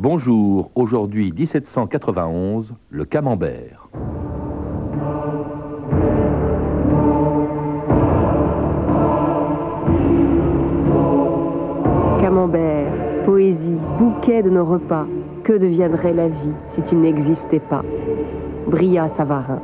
Bonjour, aujourd'hui 1791, le camembert. Camembert, poésie, bouquet de nos repas, que deviendrait la vie si tu n'existais pas? Bria Savarin.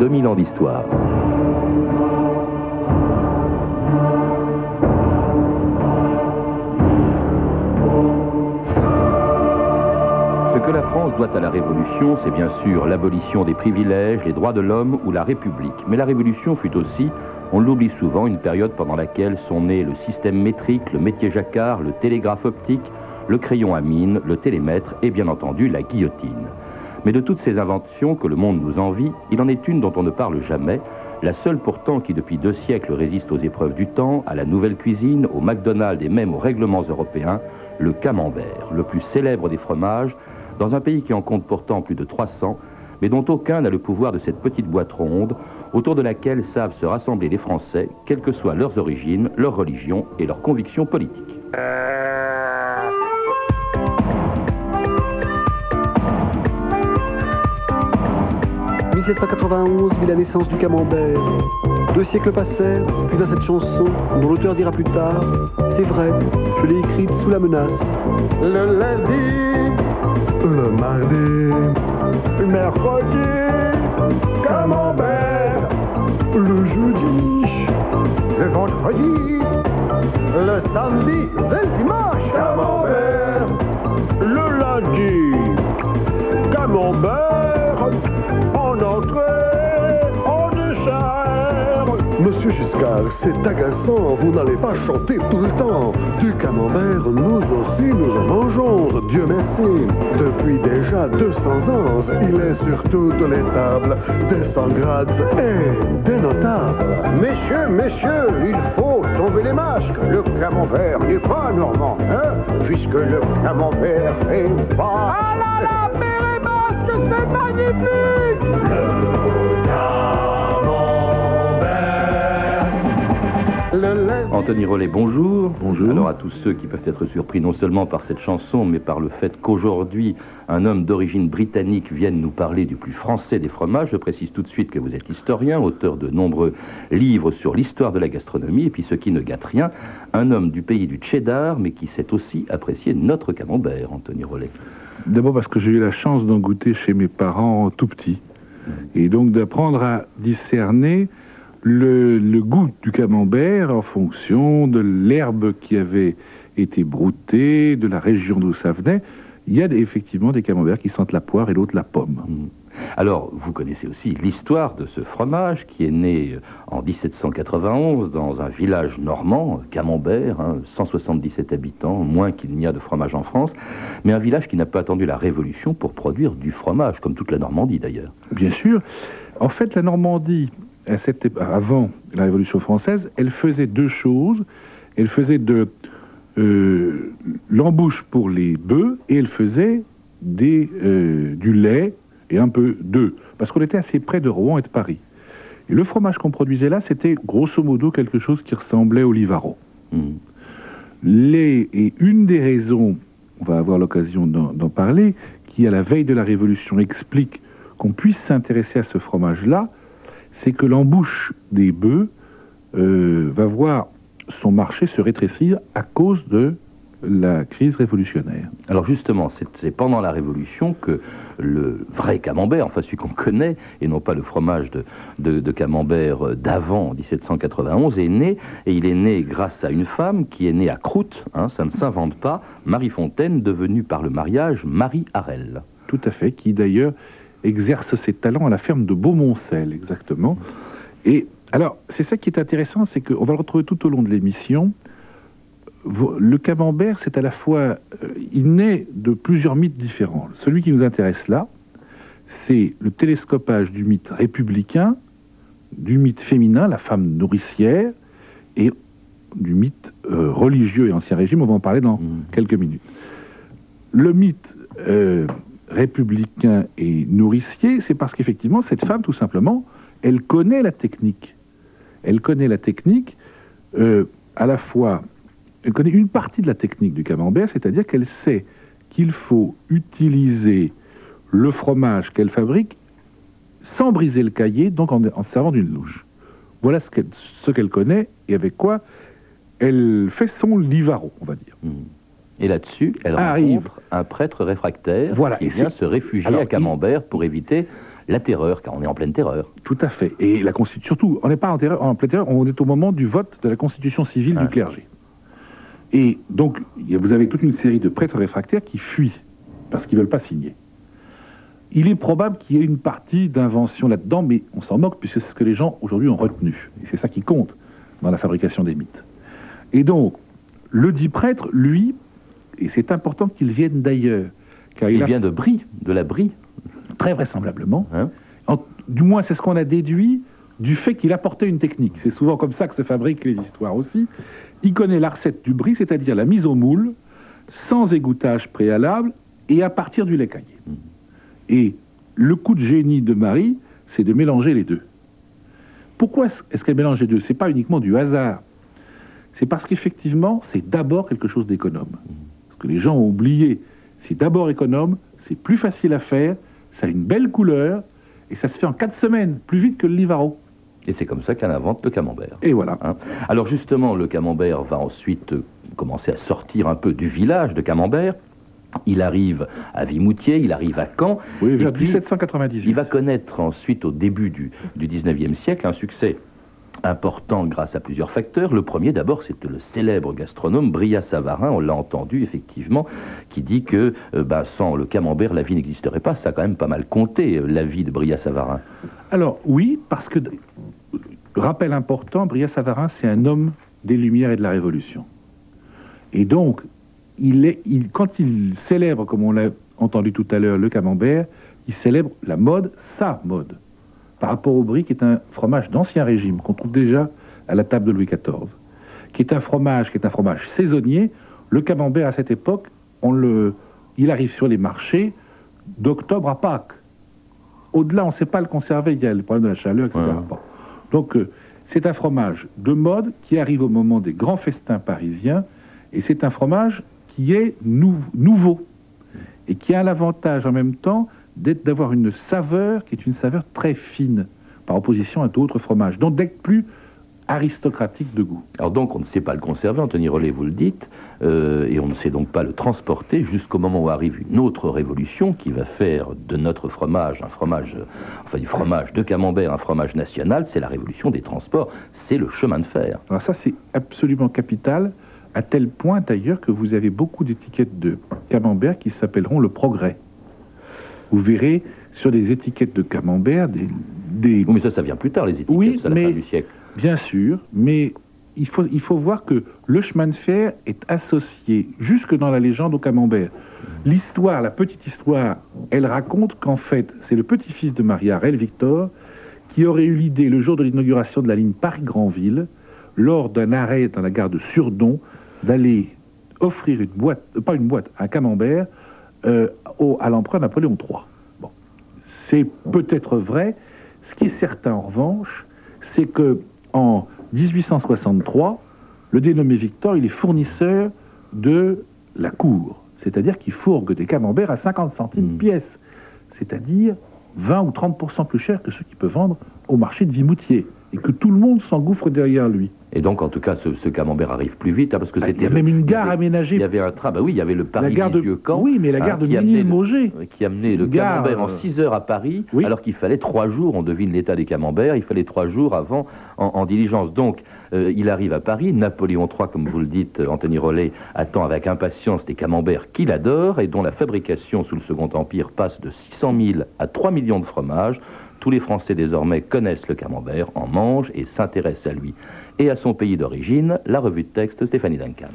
Ans d'histoire. Ce que la France doit à la Révolution, c'est bien sûr l'abolition des privilèges, les droits de l'homme ou la République. Mais la Révolution fut aussi, on l'oublie souvent, une période pendant laquelle sont nés le système métrique, le métier jacquard, le télégraphe optique, le crayon à mine, le télémètre et bien entendu la guillotine. Mais de toutes ces inventions que le monde nous envie, il en est une dont on ne parle jamais, la seule pourtant qui depuis deux siècles résiste aux épreuves du temps, à la nouvelle cuisine, au McDonald's et même aux règlements européens, le camembert, le plus célèbre des fromages, dans un pays qui en compte pourtant plus de 300, mais dont aucun n'a le pouvoir de cette petite boîte ronde autour de laquelle savent se rassembler les Français, quelles que soient leurs origines, leur religion et leurs convictions politiques. 1791 vit la naissance du camembert. Deux siècles passèrent, puis vint cette chanson, dont l'auteur dira plus tard C'est vrai, je l'ai écrite sous la menace. Le lundi, le mardi, le mercredi, camembert, le jeudi, le vendredi, le samedi, c'est le dimanche, camembert, le lundi, camembert. Monsieur Giscard, c'est agaçant, vous n'allez pas chanter tout le temps. Du camembert, nous aussi nous en mangeons, Dieu merci. Depuis déjà 200 ans, il est sur toutes les tables, des sans grades et des notables. Messieurs, messieurs, il faut tomber les masques. Le camembert n'est pas normand, hein, puisque le camembert est pas... Ah là là, mais les masques, c'est magnifique Anthony Rollet, bonjour. Bonjour. Alors à tous ceux qui peuvent être surpris non seulement par cette chanson, mais par le fait qu'aujourd'hui, un homme d'origine britannique vienne nous parler du plus français des fromages, je précise tout de suite que vous êtes historien, auteur de nombreux livres sur l'histoire de la gastronomie, et puis ce qui ne gâte rien, un homme du pays du cheddar, mais qui sait aussi apprécier notre camembert, Anthony Rollet. D'abord parce que j'ai eu la chance d'en goûter chez mes parents tout petits. Et donc d'apprendre à discerner le, goût du camembert en fonction de l'herbe qui avait été broutée, de la région d'où ça venait. Il y a effectivement des camemberts qui sentent la poire et l'autre la pomme. Mm. Alors, vous connaissez aussi l'histoire de ce fromage qui est né euh, en 1791 dans un village normand, Camembert, 177 hein, habitants, moins qu'il n'y a de fromage en France, mais un village qui n'a pas attendu la Révolution pour produire du fromage, comme toute la Normandie d'ailleurs. Bien sûr. En fait, la Normandie avant la Révolution française, elle faisait deux choses. Elle faisait de euh, l'embouche pour les bœufs et elle faisait des, euh, du lait et un peu d'œufs, parce qu'on était assez près de Rouen et de Paris. Et le fromage qu'on produisait là, c'était grosso modo quelque chose qui ressemblait au Livaro. Mmh. Les, et une des raisons, on va avoir l'occasion d'en parler, qui à la veille de la Révolution explique qu'on puisse s'intéresser à ce fromage-là, c'est que l'embouche des bœufs euh, va voir son marché se rétrécir à cause de la crise révolutionnaire. Alors justement, c'est pendant la Révolution que le vrai camembert, enfin celui qu'on connaît, et non pas le fromage de, camembert d'avant 1791, est né, et il est né grâce à une femme qui est née à Croûte, hein, ça ne s'invente pas, Marie Fontaine, devenue par le mariage Marie Harel. Tout à fait, qui d'ailleurs exerce ses talents à la ferme de Beaumoncel, exactement. Et alors, c'est ça qui est intéressant, c'est qu'on va le retrouver tout au long de l'émission. Le camembert, c'est à la fois, euh, il naît de plusieurs mythes différents. Celui qui nous intéresse là, c'est le télescopage du mythe républicain du mythe féminin, la femme nourricière, et du mythe euh, religieux et ancien régime. On va en parler dans Mhm. quelques minutes. Le mythe euh, républicain et nourricier, c'est parce qu'effectivement, cette femme, tout simplement, elle connaît la technique. Elle connaît la technique, euh, à la fois, elle connaît une partie de la technique du camembert, c'est-à-dire qu'elle sait qu'il faut utiliser le fromage qu'elle fabrique sans briser le cahier, donc en, en se servant d'une louche. Voilà ce qu'elle connaît et avec quoi elle fait son livaro, on va dire. Mhm. Et là-dessus, elle Arrive. rencontre un prêtre réfractaire Voilà, qui et vient se réfugier Alors, à il- Camembert pour éviter la terreur, car on est en pleine terreur. Tout à fait. Et la Constitution, surtout, on n'est pas en, terreur- en pleine terreur, on est au moment du vote de la Constitution civile Ah. du clergé. Et donc, vous avez toute une série de prêtres réfractaires qui fuient parce qu'ils ne veulent pas signer. Il est probable qu'il y ait une partie d'invention là-dedans, mais on s'en moque puisque c'est ce que les gens aujourd'hui ont retenu. Et c'est ça qui compte dans la fabrication des mythes. Et donc, le dit prêtre, lui, et c'est important qu'il vienne d'ailleurs, car il, Il a vient de Brie, de la Brie. très vraisemblablement, Hein en- du moins c'est ce qu'on a déduit du fait qu'il apportait une technique. C'est souvent comme ça que se fabriquent les histoires aussi. Il connaît la recette du brie, c'est-à-dire la mise au moule, sans égouttage préalable et à partir du lait caillé. Et le coup de génie de Marie, c'est de mélanger les deux. Pourquoi est-ce qu'elle mélange les deux? C'est pas uniquement du hasard. C'est parce qu'effectivement, c'est d'abord quelque chose d'économe. Parce que les gens ont oublié, c'est d'abord économe, c'est plus facile à faire, ça a une belle couleur, et ça se fait en quatre semaines, plus vite que le Livaro. Et c'est comme ça qu'elle invente le camembert. Et voilà. Hein. Alors justement, le camembert va ensuite euh, commencer à sortir un peu du village de Camembert. Il arrive à Vimoutier, il arrive à Caen. Oui, vers puis, 1798. Il va connaître ensuite, au début du, du 19e siècle, un succès important grâce à plusieurs facteurs. Le premier, d'abord, c'est le célèbre gastronome Bria Savarin, on l'a entendu effectivement, qui dit que euh, bah, sans le camembert, la vie n'existerait pas. Ça a quand même pas mal compté, euh, la vie de Bria Savarin. Alors, oui, parce que, rappel important, Bria Savarin, c'est un homme des Lumières et de la Révolution. Et donc, quand il célèbre, comme on l'a entendu tout à l'heure, le camembert, il célèbre la mode, sa mode, par rapport au brie, qui est un fromage d'ancien régime, qu'on trouve déjà à la table de Louis XIV, qui est un fromage, qui est un fromage saisonnier. Le camembert, à cette époque, on le, il arrive sur les marchés d'octobre à Pâques. Au-delà, on ne sait pas le conserver, il y a le problème de la chaleur, etc. Ouais. Bon. Donc, euh, c'est un fromage de mode qui arrive au moment des grands festins parisiens, et c'est un fromage qui est nou- nouveau, et qui a l'avantage en même temps d'avoir une saveur qui est une saveur très fine, par opposition à d'autres fromages, donc d'être plus aristocratique de goût. Alors donc, on ne sait pas le conserver, Anthony Rollet, vous le dites, euh, et on ne sait donc pas le transporter jusqu'au moment où arrive une autre révolution qui va faire de notre fromage un fromage, euh, enfin du fromage de camembert un fromage national, c'est la révolution des transports, c'est le chemin de fer. Alors ça, c'est absolument capital, à tel point d'ailleurs que vous avez beaucoup d'étiquettes de camembert qui s'appelleront le progrès. Vous verrez sur les étiquettes de camembert des, des- Oui, mais ça, ça vient plus tard, les étiquettes, Oui, c'est à la mais- fin du siècle. Bien sûr, mais il faut, il faut voir que le chemin de fer est associé jusque dans la légende au camembert. L'histoire, la petite histoire, elle raconte qu'en fait, c'est le petit-fils de Maria, Rel Victor, qui aurait eu l'idée, le jour de l'inauguration de la ligne Paris-Granville, lors d'un arrêt dans la gare de Surdon, d'aller offrir une boîte, euh, pas une boîte, un camembert euh, au- à l'empereur Napoléon III. Bon. C'est peut-être vrai. Ce qui est certain, en revanche, c'est que en 1863, le dénommé Victor, il est fournisseur de la cour, c'est-à-dire qu'il fourgue des camemberts à 50 centimes Mm. pièce, c'est-à-dire 20 ou 30% plus cher que ceux qu'il peut vendre au marché de Vimoutier, et que tout le monde s'engouffre derrière lui. Et donc, en tout cas, ce, ce camembert arrive plus vite, hein, parce que Ah, c'était... il y a même une gare aménagée. Il y avait un train, bah oui, il y avait le la gare de... Paris-Lisieux-Camp. Oui, mais la hein, gare de qui amenait le- Ménilmonget. qui amenait le Gare, camembert en euh, 6 heures à Paris, oui. alors qu'il fallait 3 jours, on devine l'état des camemberts, il fallait 3 jours avant en, en diligence. Donc, euh, il arrive à Paris, Napoléon III, comme vous le dites, euh, Anthony Rollet, attend avec impatience des camemberts qu'il adore et dont la fabrication sous le Second Empire passe de 600 000 à 3 millions de fromages, Tous les Français désormais connaissent le camembert, en mangent et s'intéressent à lui. Et à son pays d'origine, la revue de texte Stéphanie Duncan.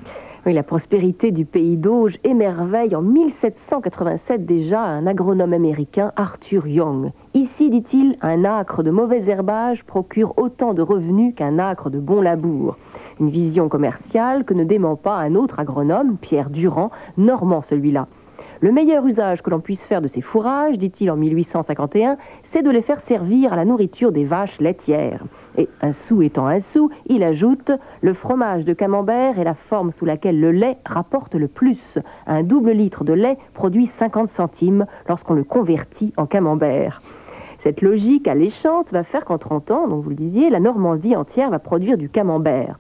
Oui, la prospérité du pays d'Auge émerveille en 1787 déjà un agronome américain, Arthur Young. Ici, dit-il, un acre de mauvais herbage procure autant de revenus qu'un acre de bon labour. Une vision commerciale que ne dément pas un autre agronome, Pierre Durand, normand celui-là. Le meilleur usage que l'on puisse faire de ces fourrages, dit-il en 1851, c'est de les faire servir à la nourriture des vaches laitières. Et un sou étant un sou, il ajoute Le fromage de camembert est la forme sous laquelle le lait rapporte le plus. Un double litre de lait produit 50 centimes lorsqu'on le convertit en camembert. Cette logique alléchante va faire qu'en 30 ans, donc vous le disiez, la Normandie entière va produire du camembert.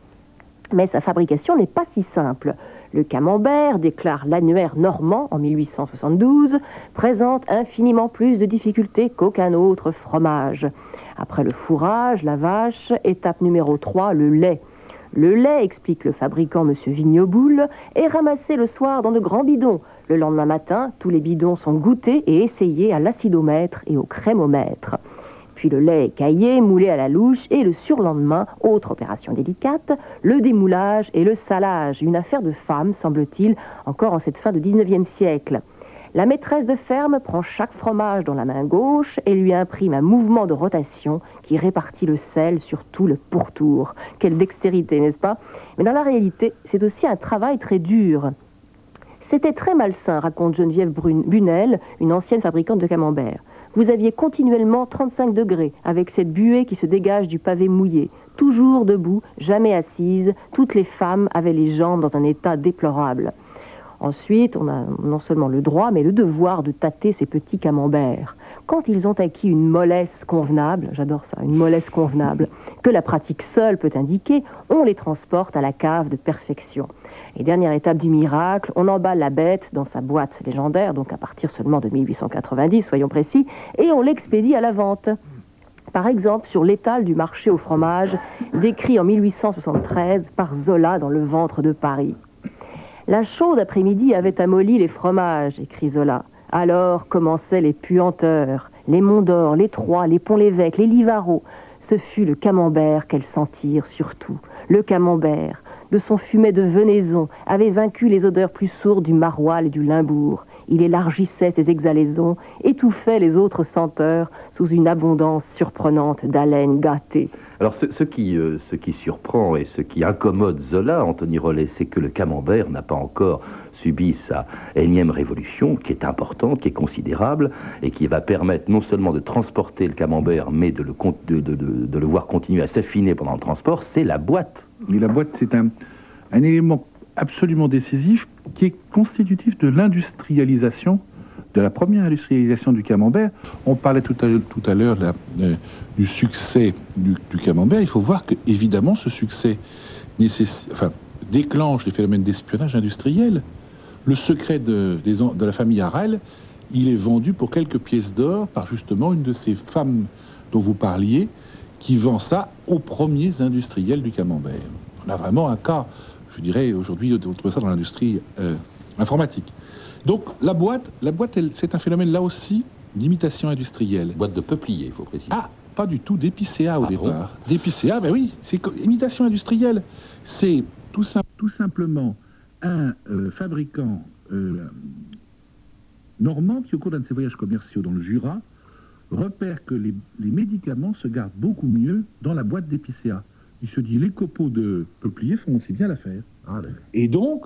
Mais sa fabrication n'est pas si simple. Le camembert, déclare l'annuaire normand en 1872, présente infiniment plus de difficultés qu'aucun autre fromage. Après le fourrage, la vache, étape numéro 3, le lait. Le lait, explique le fabricant M. Vignoboul, est ramassé le soir dans de grands bidons. Le lendemain matin, tous les bidons sont goûtés et essayés à l'acidomètre et au crémomètre. Le lait caillé, moulé à la louche et le surlendemain, autre opération délicate, le démoulage et le salage, une affaire de femme, semble-t-il, encore en cette fin de 19e siècle. La maîtresse de ferme prend chaque fromage dans la main gauche et lui imprime un mouvement de rotation qui répartit le sel sur tout le pourtour. Quelle dextérité, n'est-ce pas? Mais dans la réalité, c'est aussi un travail très dur. C'était très malsain, raconte Geneviève Bunel, une ancienne fabricante de camembert. Vous aviez continuellement 35 degrés, avec cette buée qui se dégage du pavé mouillé. Toujours debout, jamais assise, toutes les femmes avaient les jambes dans un état déplorable. Ensuite, on a non seulement le droit, mais le devoir de tâter ces petits camemberts. Quand ils ont acquis une mollesse convenable, j'adore ça, une mollesse convenable, que la pratique seule peut indiquer, on les transporte à la cave de perfection. Et dernière étape du miracle, on emballe la bête dans sa boîte légendaire, donc à partir seulement de 1890, soyons précis, et on l'expédie à la vente. Par exemple, sur l'étal du marché au fromage, décrit en 1873 par Zola dans Le ventre de Paris. La chaude après-midi avait amolli les fromages, écrit Zola. Alors commençaient les puanteurs, les Monts d'Or, les Troyes, les Ponts-l'Évêque, les Livarot. Ce fut le camembert qu'elles sentirent surtout. Le camembert, de son fumet de venaison, avait vaincu les odeurs plus sourdes du maroilles et du limbourg. Il élargissait ses exhalaisons, étouffait les autres senteurs sous une abondance surprenante d'haleine gâtée. Alors ce, euh, ce qui surprend et ce qui incommode Zola, Anthony Rollet, c'est que le camembert n'a pas encore subi sa énième révolution, qui est importante, qui est considérable, et qui va permettre non seulement de transporter le camembert, mais de le, voir continuer à s'affiner pendant le transport, c'est la boîte. Mais la boîte, c'est un, élément absolument décisif qui est constitutif de l'industrialisation, de la première industrialisation du camembert. On parlait tout à, l'heure euh, du succès du, camembert. Il faut voir que, évidemment, ce succès déclenche les phénomènes d'espionnage industriel. Le secret de, de la famille Harel, il est vendu pour quelques pièces d'or par justement une de ces femmes dont vous parliez, qui vend ça aux premiers industriels du camembert. On a vraiment un cas je dirais aujourd'hui, on trouve ça dans l'industrie euh, informatique. Donc la boîte, la boîte, c'est un phénomène là aussi d'imitation industrielle. Boîte de peuplier, il faut préciser. Ah, pas du tout, d'épicéa au ah départ. D'épicéa, ben oui, c'est imitation industrielle. C'est tout, tout, simplement un euh, fabricant euh, normand qui, au cours d'un de ses voyages commerciaux dans le Jura, repère que les, les médicaments se gardent beaucoup mieux dans la boîte d'épicéa il se dit les copeaux de peuplier font aussi bien l'affaire. Ah, et donc,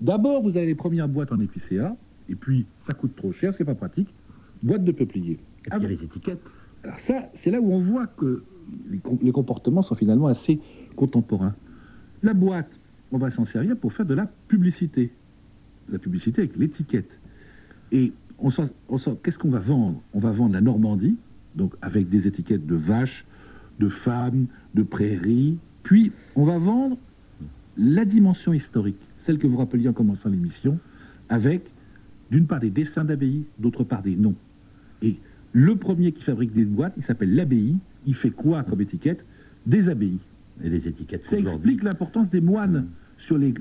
d'abord, vous avez les premières boîtes en épicéa, et puis ça coûte trop cher, c'est pas pratique. Boîte de peuplier. Et puis les étiquettes. Alors ça, c'est là où on voit que les, comportements sont finalement assez contemporains. La boîte, on va s'en servir pour faire de la publicité. La publicité avec l'étiquette. Et on qu'est-ce qu'on va vendre? On va vendre la Normandie, donc avec des étiquettes de vaches, de femmes, de prairies. Puis, on va vendre la dimension historique, celle que vous rappeliez en commençant l'émission, avec d'une part des dessins d'abbayes, d'autre part des noms. Et le premier qui fabrique des boîtes, il s'appelle l'abbaye. Il fait quoi comme étiquette? Des abbayes. Et des étiquettes. Ça explique l'importance des moines sur les,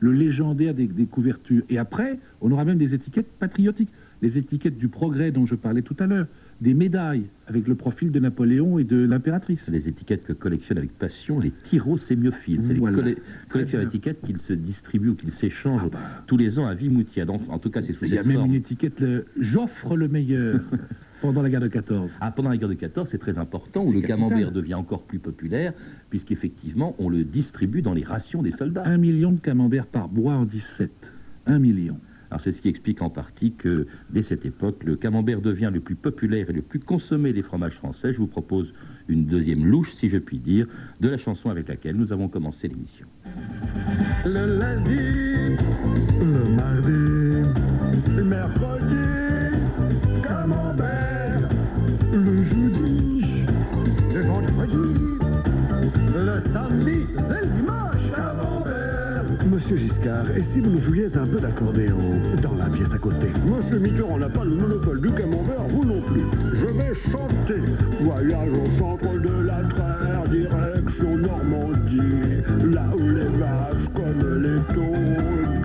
le légendaire des, des, couvertures. Et après, on aura même des étiquettes patriotiques, les étiquettes du progrès dont je parlais tout à l'heure, des médailles avec le profil de Napoléon et de l'impératrice. Des étiquettes que collectionnent avec passion les tyrosémiophiles. C'est Voilà. les d'étiquettes qu'ils se distribuent ou qu'ils s'échangent Ah bah. tous les ans à Vimoutier. En tout cas, c'est sous Il y a même forme. une étiquette, j'offre le meilleur pendant la guerre de 14. Ah, pendant la guerre de 14, c'est très important, où le capital. camembert devient encore plus populaire, puisqu'effectivement, on le distribue dans les rations des soldats. Un million de camemberts par bois en 17. Un million. Alors c'est ce qui explique en partie que dès cette époque, le camembert devient le plus populaire et le plus consommé des fromages français. Je vous propose une deuxième louche, si je puis dire, de la chanson avec laquelle nous avons commencé l'émission. Le lundi, le mardi, Et si vous nous jouiez un peu d'accordéon dans la pièce à côté? Monsieur Mitterrand n'a pas le monopole du camembert, vous non plus. Je vais chanter. Voyage au centre de la terre, direction Normandie, là où les vaches comme les taules.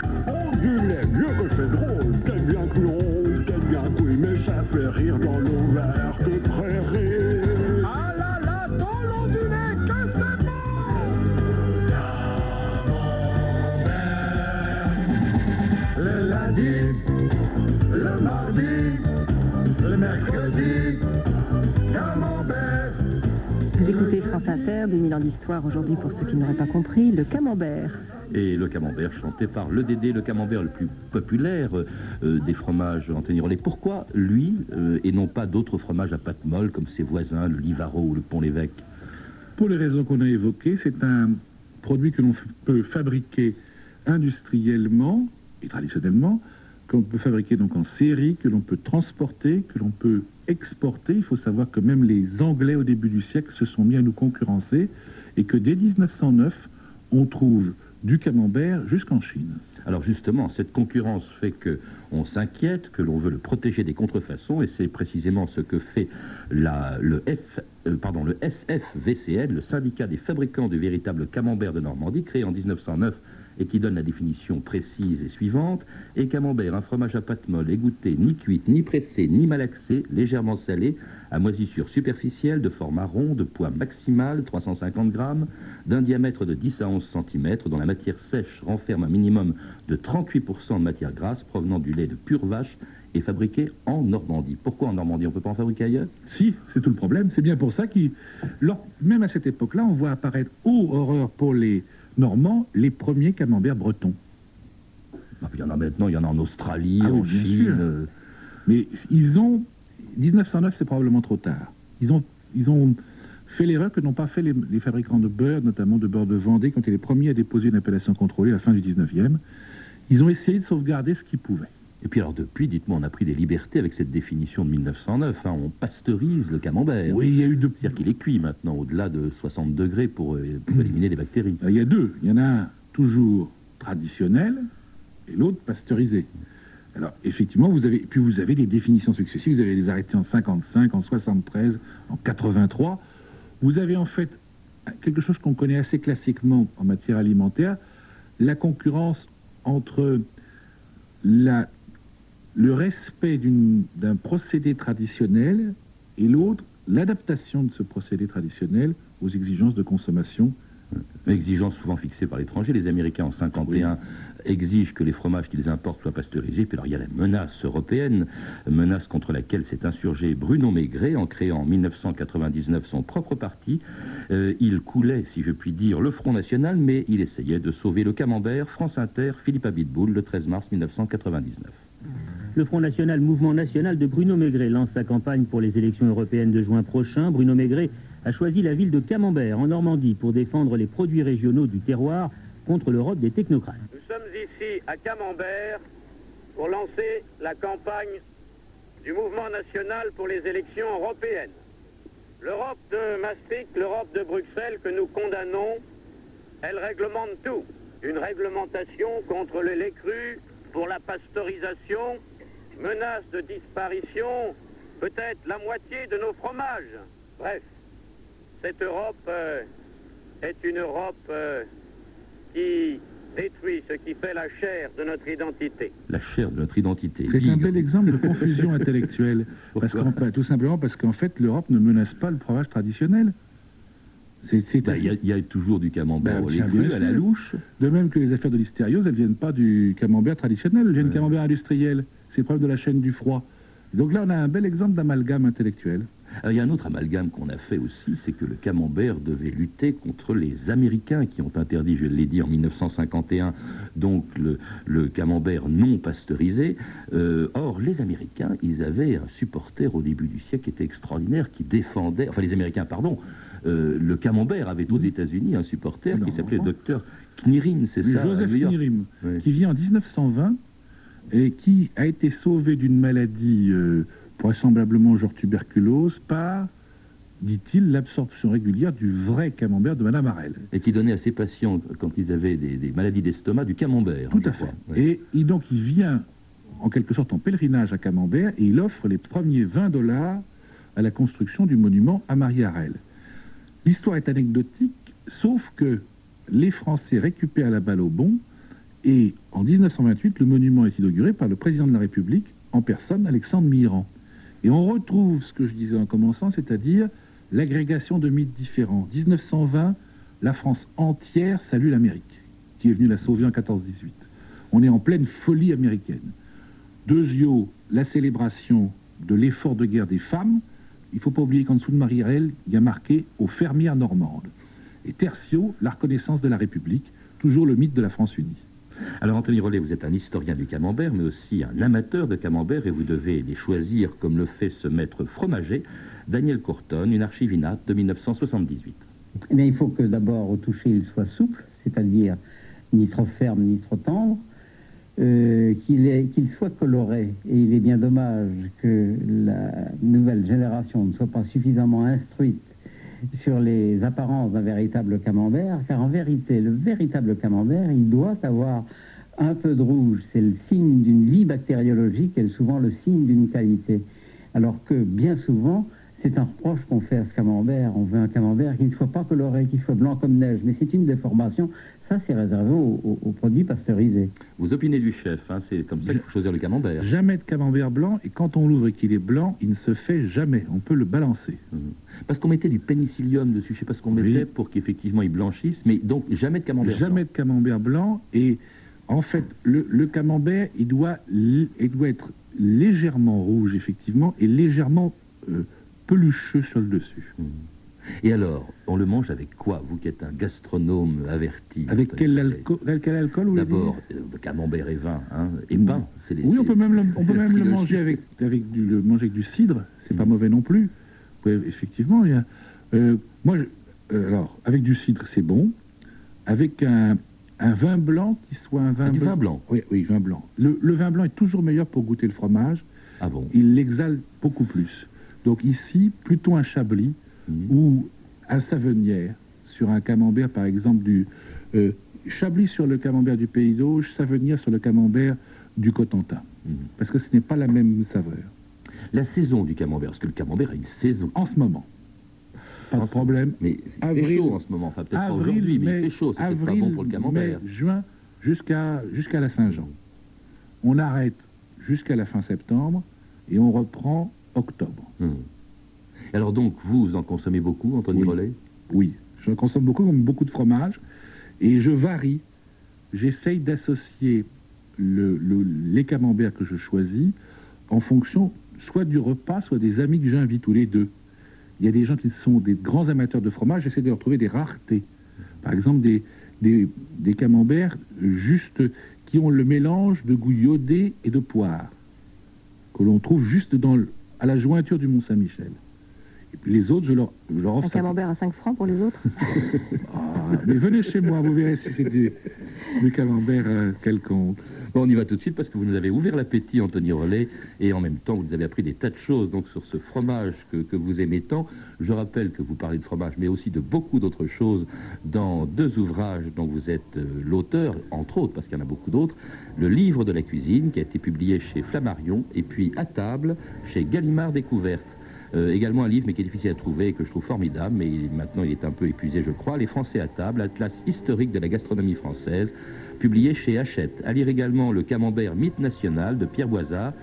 France Inter, 2000 ans d'histoire aujourd'hui pour ceux qui n'auraient pas compris, le camembert. Et le camembert chanté par le Dédé, le camembert le plus populaire euh, des fromages Anthony Rollet. Pourquoi lui euh, et non pas d'autres fromages à pâte molle comme ses voisins, le Livaro ou le Pont-l'Évêque? Pour les raisons qu'on a évoquées, c'est un produit que l'on peut fabriquer industriellement et traditionnellement, qu'on peut fabriquer donc en série, que l'on peut transporter, que l'on peut exporter. Il faut savoir que même les Anglais au début du siècle se sont mis à nous concurrencer et que dès 1909, on trouve du camembert jusqu'en Chine. Alors justement, cette concurrence fait que on s'inquiète, que l'on veut le protéger des contrefaçons, et c'est précisément ce que fait le, euh, le SFVCN, le syndicat des fabricants du véritable camembert de Normandie, créé en 1909 et qui donne la définition précise et suivante. Et camembert, un fromage à pâte molle, égoutté, ni cuite, ni pressé, ni malaxé, légèrement salé, à moisissure superficielle, de format rond, de poids maximal, 350 grammes, d'un diamètre de 10 à 11 cm, dont la matière sèche renferme un minimum de 38% de matière grasse provenant du lait de pure vache et fabriqué en Normandie. Pourquoi en Normandie On ne peut pas en fabriquer ailleurs? Si, c'est tout le problème. C'est bien pour ça lors- même à cette époque-là, on voit apparaître, ô horreur pour les Normands, les premiers camemberts bretons. Ah, Il y en a maintenant, il y en a en Australie, Ah en Chine. euh, Mais ils ont. 1909, c'est probablement trop tard. Ils ont, ils ont fait l'erreur que n'ont pas fait les, les fabricants de beurre, notamment de beurre de Vendée, quand ils étaient les premiers à déposer une appellation contrôlée à la fin du 19e. Ils ont essayé de sauvegarder ce qu'ils pouvaient. Et puis alors depuis, dites-moi, on a pris des libertés avec cette définition de 1909. hein, on pasteurise le camembert. Oui, il y a eu deux. C'est-à-dire qu'il est cuit maintenant au-delà de 60 degrés pour, euh, pour éliminer les bactéries. Il y a deux. Il y en a un toujours traditionnel et l'autre pasteurisé. Alors, effectivement, vous avez, puis vous avez des définitions successives. Vous avez les arrêtés en 55, en 73, en 83. Vous avez en fait quelque chose qu'on connaît assez classiquement en matière alimentaire, la concurrence entre la, le respect d'un procédé traditionnel et l'autre, l'adaptation de ce procédé traditionnel aux exigences de consommation Exigence souvent fixée par l'étranger. Les Américains en 51 exigent que les fromages qu'ils importent soient pasteurisés. Puis alors il y a la menace européenne, menace contre laquelle s'est insurgé Bruno Maigret en créant en 1999 son propre parti. Euh, il coulait, si je puis dire, le Front National, mais il essayait de sauver le camembert. France Inter, Philippe Abitboul, le 13 mars 1999. Le Front National, mouvement national de Bruno Maigret, lance sa campagne pour les élections européennes de juin prochain. Bruno Maigret a choisi la ville de Camembert, en Normandie, pour défendre les produits régionaux du terroir contre l'Europe des technocrates. Nous sommes ici à Camembert pour lancer la campagne du mouvement national pour les élections européennes. L'Europe de Maastricht, l'Europe de Bruxelles que nous condamnons, elle réglemente tout. Une réglementation contre le lait cru, pour la pasteurisation, menace de disparition, peut-être la moitié de nos fromages. Bref, cette Europe euh, est une Europe euh, qui détruit ce qui fait la chair de notre identité. La chair de notre identité. C'est un bel exemple de confusion intellectuelle. Parce qu'en fait, tout simplement parce qu'en fait, l'Europe ne menace pas le fromage traditionnel. Bah, Il y, a- il y a toujours du camembert Bah, cru à la louche. De même que les affaires de l'hystériose, elles ne viennent pas du camembert traditionnel, elles viennent du Ouais. camembert industriel. C'est le problème de la chaîne du froid. Donc là, on a un bel exemple d'amalgame intellectuel. Alors, il y a un autre amalgame qu'on a fait aussi, c'est que le camembert devait lutter contre les Américains qui ont interdit, je l'ai dit, en 1951, donc le, le camembert non pasteurisé. Euh, or, les Américains, ils avaient un supporter au début du siècle qui était extraordinaire, qui défendait, enfin les Américains, pardon, euh, le camembert avait aux États-Unis un supporter qui s'appelait le docteur Knirin, c'est ça Joseph. Knirim, qui vit en 1920 et qui a été sauvé d'une maladie euh, vraisemblablement genre tuberculose par, dit-il, l'absorption régulière du vrai camembert de Madame Harel. Et qui donnait à ses patients, quand ils avaient des, des maladies d'estomac, du camembert. Tout je à fait. Ouais. Et, il- donc il vient en quelque sorte en pèlerinage à Camembert et il offre les premiers 20 dollars à la construction du monument à Marie Harel. L'histoire est anecdotique, sauf que les Français récupèrent la balle au bon et en 1928, le monument est inauguré par le président de la République en personne, Alexandre Mitterrand. Et on retrouve ce que je disais en commençant, c'est-à-dire l'agrégation de mythes différents. 1920, la France entière salue l'Amérique, qui est venue la sauver en 14-18. On est en pleine folie américaine. Deuxio, la célébration de l'effort de guerre des femmes. Il ne faut pas oublier qu'en dessous de Marie-Relle, il y a marqué aux fermières normandes. Et tertio, la reconnaissance de la République, toujours le mythe de la France unie. Alors Anthony Rollet, vous êtes un historien du camembert, mais aussi un amateur de camembert, et vous devez les choisir comme le fait ce maître fromager, Daniel Courton, une archivinate de 1978. Eh bien, il faut que d'abord au toucher il soit souple, c'est-à-dire ni trop ferme ni trop tendre, euh, qu'il soit coloré. Et il est bien dommage que la nouvelle génération ne soit pas suffisamment instruite sur les apparences d'un véritable camembert, car en vérité, le véritable camembert, il doit avoir un peu de rouge. C'est le signe d'une vie bactériologique et souvent le signe d'une qualité. Alors que bien souvent, c'est un reproche qu'on fait à ce camembert. On veut un camembert qui ne soit pas coloré, qui soit blanc comme neige. Mais c'est une déformation. Ça, c'est réservé aux, aux- aux produits pasteurisés. Vous opinez du chef, hein, c'est comme ça qu'il faut choisir le camembert. Jamais de camembert blanc, et quand on l'ouvre et qu'il est blanc, il ne se fait jamais. On peut le balancer. Mhm. Parce qu'on mettait du pénicillium dessus, je sais pas ce qu'on Oui. mettait pour qu'effectivement il blanchisse, mais donc jamais de camembert. Jamais blanc. de camembert blanc. Et en fait, le, le camembert, il doit, il doit être légèrement rouge, effectivement, et légèrement euh, pelucheux sur le dessus. Mhm. Et alors, on le mange avec quoi Vous qui êtes un gastronome averti. Avec quel alcool, quel D'abord, euh, camembert et vin, hein, et pain. c'est les- Oui, on peut même le, on peut même le manger avec, avec du, le manger avec du cidre. C'est pas mauvais non plus. Effectivement, il y a, euh, moi, je- euh, alors, avec du cidre, c'est bon. Avec un, un vin blanc qui soit un vin Ah, du vin blanc Oui, oui, vin blanc. Le, le vin blanc est toujours meilleur pour goûter le fromage. Ah bon? Il l'exhale beaucoup plus. Donc ici, plutôt un chablis Mhm. ou un savenière sur un camembert, par exemple, du euh, chablis sur le camembert du Pays d'Auge, savenière sur le camembert du Cotentin. Mhm. Parce que ce n'est pas la même saveur. La saison du camembert, parce que le camembert a une saison. En ce moment, pas de problème. Mais il fait Avril- chaud en ce moment, enfin peut-être pas aujourd'hui, mais mai- il fait chaud, c'est peut-être pas bon pour le camembert. mai, juin, jusqu'à jusqu'à la Saint-Jean. On arrête jusqu'à la fin septembre et on reprend octobre. Hum. Alors donc, vous, vous en consommez beaucoup, Anthony Oui. Rollet? Oui, je consomme beaucoup, comme beaucoup de fromage, et je varie. J'essaye d'associer le, le- les camemberts que je choisis en fonction soit du repas, soit des amis que j'invite, tous les deux. Il y a des gens qui sont des grands amateurs de fromage, j'essaie de leur trouver des raretés. Par exemple, des, des, des camemberts juste qui ont le mélange de goût iodé et de poire, que l'on trouve juste dans le- à la jointure du Mont-Saint-Michel. Et puis les autres, je leur, je leur offre Un ça. camembert à 5 francs pour les autres? Ah, mais venez chez moi, vous verrez si c'est du, du camembert euh, quelconque. On y va tout de suite parce que vous nous avez ouvert l'appétit, Anthony Rollet, et en même temps, vous nous avez appris des tas de choses donc sur ce fromage que, vous aimez tant. Je rappelle que vous parlez de fromage, mais aussi de beaucoup d'autres choses dans deux ouvrages dont vous êtes euh, l'auteur, entre autres, parce qu'il y en a beaucoup d'autres. Le livre de la cuisine, qui a été publié chez Flammarion, et puis À table, chez Gallimard Découverte. Euh, également un livre, mais qui est difficile à trouver et que je trouve formidable, mais maintenant il est un peu épuisé, je crois. Les Français à table, atlas historique de la gastronomie française, publié chez Hachette. À lire également Le Camembert Mythe National de Pierre Boisard,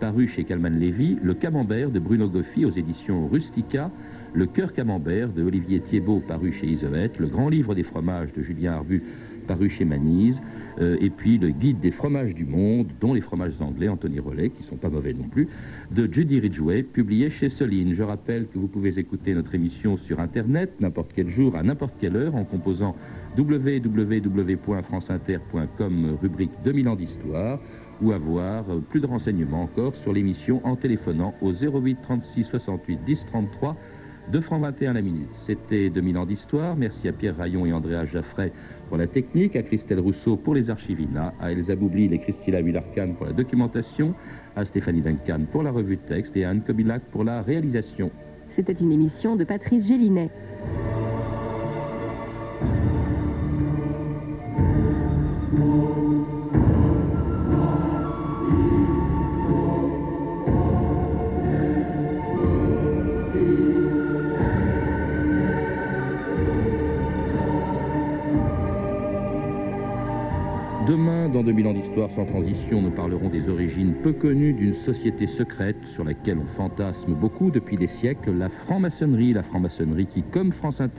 paru chez Calman Lévy, Le Camembert de Bruno Goffi aux éditions Rustica, Le Cœur Camembert de Olivier Thiebaud, paru chez Isolette, Le Grand Livre des fromages de Julien Arbu, paru chez Manise, euh, et puis le guide des fromages du monde, dont les fromages anglais, Anthony Rollet, qui sont pas mauvais non plus, de Judy Ridgway, publié chez Soline. Je rappelle que vous pouvez écouter notre émission sur Internet, n'importe quel jour, à n'importe quelle heure, en composant www.franceinter.com, rubrique 2000 ans d'histoire, ou avoir euh, plus de renseignements encore sur l'émission en téléphonant au 08 36 68 10 33 2 francs 21 la minute. C'était 2000 ans d'histoire. Merci à Pierre Rayon et Andréa Jaffray pour la technique, à Christelle Rousseau pour les archivina, à Elsa Boublil et Christina Villarcan pour la documentation, à Stéphanie Duncan pour la revue de texte et à Anne Kobilac pour la réalisation. C'était une émission de Patrice Gélinet. Dans 2000 ans d'histoire sans transition, nous parlerons des origines peu connues d'une société secrète sur laquelle on fantasme beaucoup depuis des siècles, la franc-maçonnerie. La franc-maçonnerie qui, comme France Inter,